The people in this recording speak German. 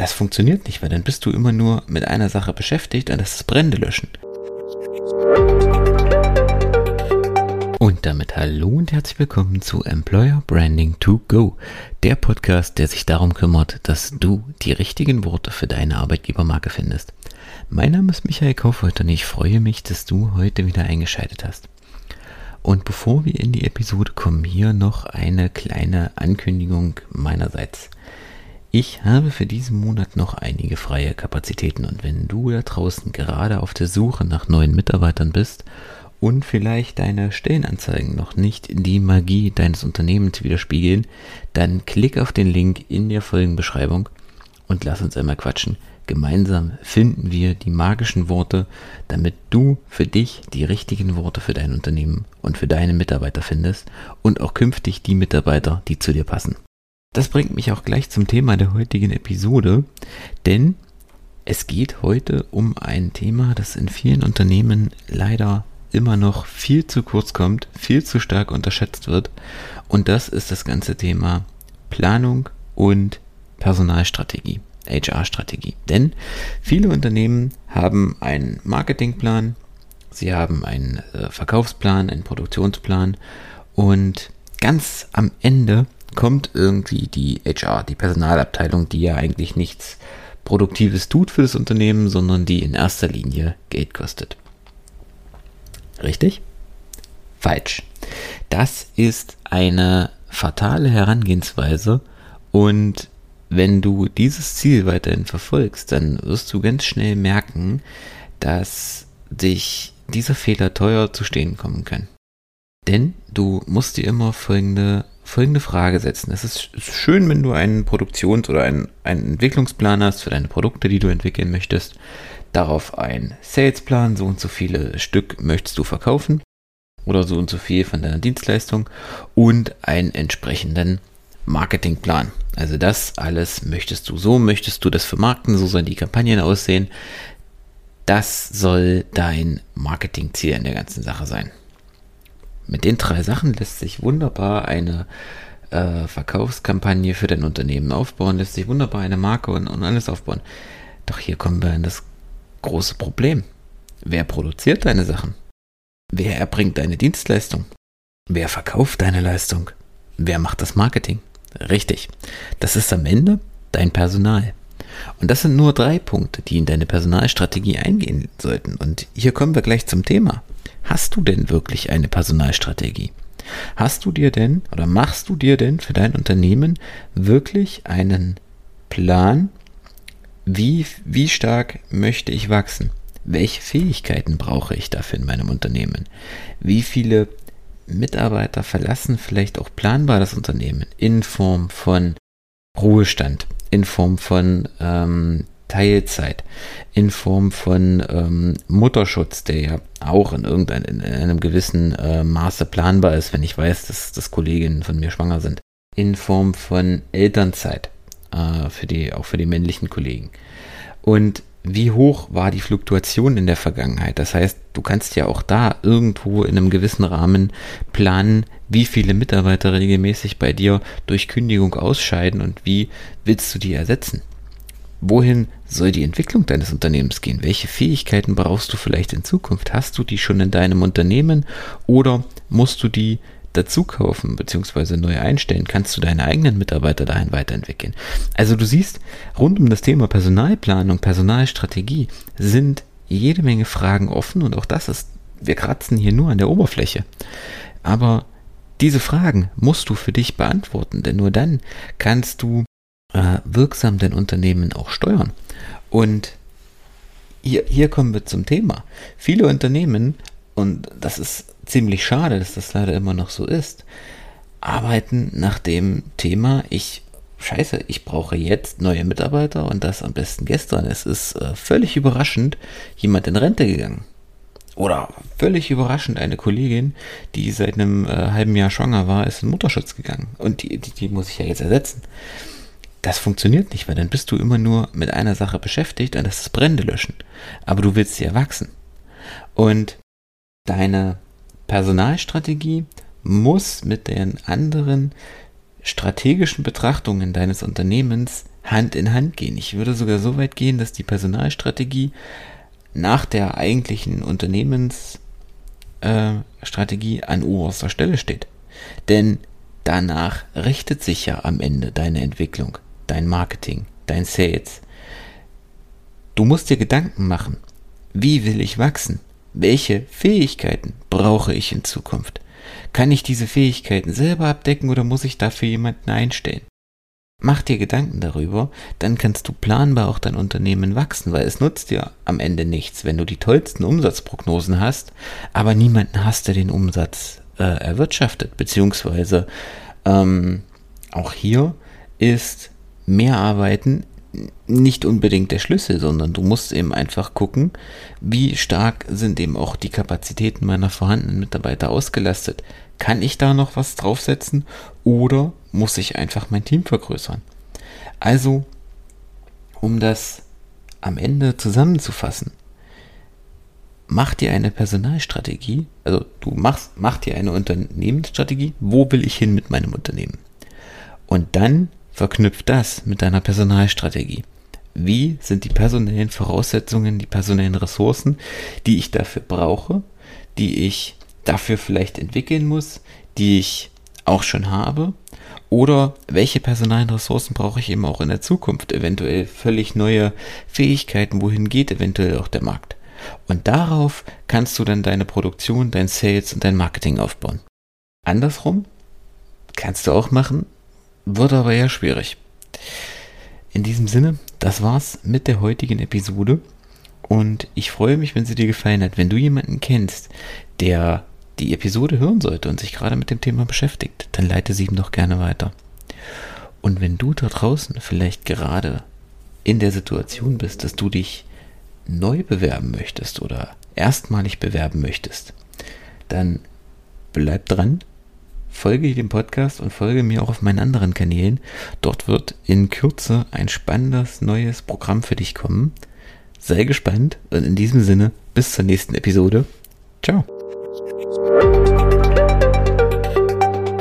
Das funktioniert nicht, weil dann bist du immer nur mit einer Sache beschäftigt und das ist Brände löschen. Und damit hallo und herzlich willkommen zu Employer Branding to Go, der Podcast, der sich darum kümmert, dass du die richtigen Worte für deine Arbeitgebermarke findest. Mein Name ist Michael Kaufhold und ich freue mich, dass du heute wieder eingeschaltet hast. Und bevor wir in die Episode kommen, hier noch eine kleine Ankündigung meinerseits. Ich habe für diesen Monat noch einige freie Kapazitäten und wenn du da draußen gerade auf der Suche nach neuen Mitarbeitern bist und vielleicht deine Stellenanzeigen noch nicht die Magie deines Unternehmens widerspiegeln, dann klick auf den Link in der Folgenbeschreibung und lass uns einmal quatschen. Gemeinsam finden wir die magischen Worte, damit du für dich die richtigen Worte für dein Unternehmen und für deine Mitarbeiter findest und auch künftig die Mitarbeiter, die zu dir passen. Das bringt mich auch gleich zum Thema der heutigen Episode, denn es geht heute um ein Thema, das in vielen Unternehmen leider immer noch viel zu kurz kommt, viel zu stark unterschätzt wird und das ist das ganze Thema Planung und Personalstrategie. HR-Strategie. Denn viele Unternehmen haben einen Marketingplan, sie haben einen äh, Verkaufsplan, einen Produktionsplan und ganz am Ende kommt irgendwie die HR, die Personalabteilung, die ja eigentlich nichts Produktives tut für das Unternehmen, sondern die in erster Linie Geld kostet. Richtig? Falsch. Das ist eine fatale Herangehensweise und wenn du dieses Ziel weiterhin verfolgst, dann wirst du ganz schnell merken, dass dich dieser Fehler teuer zu stehen kommen kann. Denn du musst dir immer folgende, folgende Frage setzen. Es ist schön, wenn du einen Produktions- oder einen, einen Entwicklungsplan hast für deine Produkte, die du entwickeln möchtest. Darauf ein Salesplan, so und so viele Stück möchtest du verkaufen oder so und so viel von deiner Dienstleistung und einen entsprechenden Marketingplan. Also das alles möchtest du. So möchtest du das vermarkten, so sollen die Kampagnen aussehen. Das soll dein Marketingziel in der ganzen Sache sein. Mit den drei Sachen lässt sich wunderbar eine äh, Verkaufskampagne für dein Unternehmen aufbauen, lässt sich wunderbar eine Marke und, und alles aufbauen. Doch hier kommen wir in das große Problem. Wer produziert deine Sachen? Wer erbringt deine Dienstleistung? Wer verkauft deine Leistung? Wer macht das Marketing? Richtig. Das ist am Ende dein Personal. Und das sind nur drei Punkte, die in deine Personalstrategie eingehen sollten. Und hier kommen wir gleich zum Thema. Hast du denn wirklich eine Personalstrategie? Hast du dir denn oder machst du dir denn für dein Unternehmen wirklich einen Plan, wie, wie stark möchte ich wachsen? Welche Fähigkeiten brauche ich dafür in meinem Unternehmen? Wie viele Mitarbeiter verlassen vielleicht auch planbar das Unternehmen in Form von Ruhestand, in Form von ähm, Teilzeit, in Form von ähm, Mutterschutz, der ja auch in einem gewissen äh, Maße planbar ist, wenn ich weiß, dass, dass Kolleginnen von mir schwanger sind, in Form von Elternzeit, äh, für die, auch für die männlichen Kollegen. Und wie hoch war die Fluktuation in der Vergangenheit. Das heißt, du kannst ja auch da irgendwo in einem gewissen Rahmen planen, wie viele Mitarbeiter regelmäßig bei dir durch Kündigung ausscheiden und wie willst du die ersetzen. Wohin soll die Entwicklung deines Unternehmens gehen? Welche Fähigkeiten brauchst du vielleicht in Zukunft? Hast du die schon in deinem Unternehmen oder musst du die dazu kaufen bzw. neu einstellen, kannst du deine eigenen Mitarbeiter dahin weiterentwickeln. Also du siehst, rund um das Thema Personalplanung, Personalstrategie sind jede Menge Fragen offen und auch das ist, wir kratzen hier nur an der Oberfläche. Aber diese Fragen musst du für dich beantworten, denn nur dann kannst du äh, wirksam dein Unternehmen auch steuern. Und hier, hier kommen wir zum Thema. Viele Unternehmen, und das ist ziemlich schade, dass das leider immer noch so ist, arbeiten nach dem Thema, ich, scheiße, ich brauche jetzt neue Mitarbeiter und das am besten gestern. Es ist äh, völlig überraschend jemand in Rente gegangen. Oder völlig überraschend eine Kollegin, die seit einem äh, halben Jahr schwanger war, ist in Mutterschutz gegangen. Und die, die, die muss ich ja jetzt ersetzen. Das funktioniert nicht, weil dann bist du immer nur mit einer Sache beschäftigt und das ist Brände löschen. Aber du willst ja wachsen. Und deine Personalstrategie muss mit den anderen strategischen Betrachtungen deines Unternehmens Hand in Hand gehen. Ich würde sogar so weit gehen, dass die Personalstrategie nach der eigentlichen Unternehmensstrategie äh, an oberster Stelle steht. Denn danach richtet sich ja am Ende deine Entwicklung, dein Marketing, dein Sales. Du musst dir Gedanken machen, wie will ich wachsen? Welche Fähigkeiten brauche ich in Zukunft? Kann ich diese Fähigkeiten selber abdecken oder muss ich dafür jemanden einstellen? Mach dir Gedanken darüber, dann kannst du planbar auch dein Unternehmen wachsen, weil es nutzt dir am Ende nichts, wenn du die tollsten Umsatzprognosen hast, aber niemanden hast, der den Umsatz äh, erwirtschaftet, beziehungsweise ähm, auch hier ist mehr Arbeiten nicht unbedingt der Schlüssel, sondern du musst eben einfach gucken, wie stark sind eben auch die Kapazitäten meiner vorhandenen Mitarbeiter ausgelastet. Kann ich da noch was draufsetzen oder muss ich einfach mein Team vergrößern? Also, um das am Ende zusammenzufassen, mach dir eine Personalstrategie, also du machst, mach dir eine Unternehmensstrategie, wo will ich hin mit meinem Unternehmen? Und dann verknüpft das mit deiner Personalstrategie. Wie sind die personellen Voraussetzungen, die personellen Ressourcen, die ich dafür brauche, die ich dafür vielleicht entwickeln muss, die ich auch schon habe? Oder welche personalen Ressourcen brauche ich eben auch in der Zukunft? Eventuell völlig neue Fähigkeiten, wohin geht eventuell auch der Markt? Und darauf kannst du dann deine Produktion, dein Sales und dein Marketing aufbauen. Andersrum kannst du auch machen, wird aber eher schwierig. In diesem Sinne, das war's mit der heutigen Episode. Und ich freue mich, wenn sie dir gefallen hat. Wenn du jemanden kennst, der die Episode hören sollte und sich gerade mit dem Thema beschäftigt, dann leite sie ihm doch gerne weiter. Und wenn du da draußen vielleicht gerade in der Situation bist, dass du dich neu bewerben möchtest oder erstmalig bewerben möchtest, dann bleib dran, folge dem Podcast und folge mir auch auf meinen anderen Kanälen. Dort wird in Kürze ein spannendes neues Programm für dich kommen. Sei gespannt und in diesem Sinne bis zur nächsten Episode. Ciao.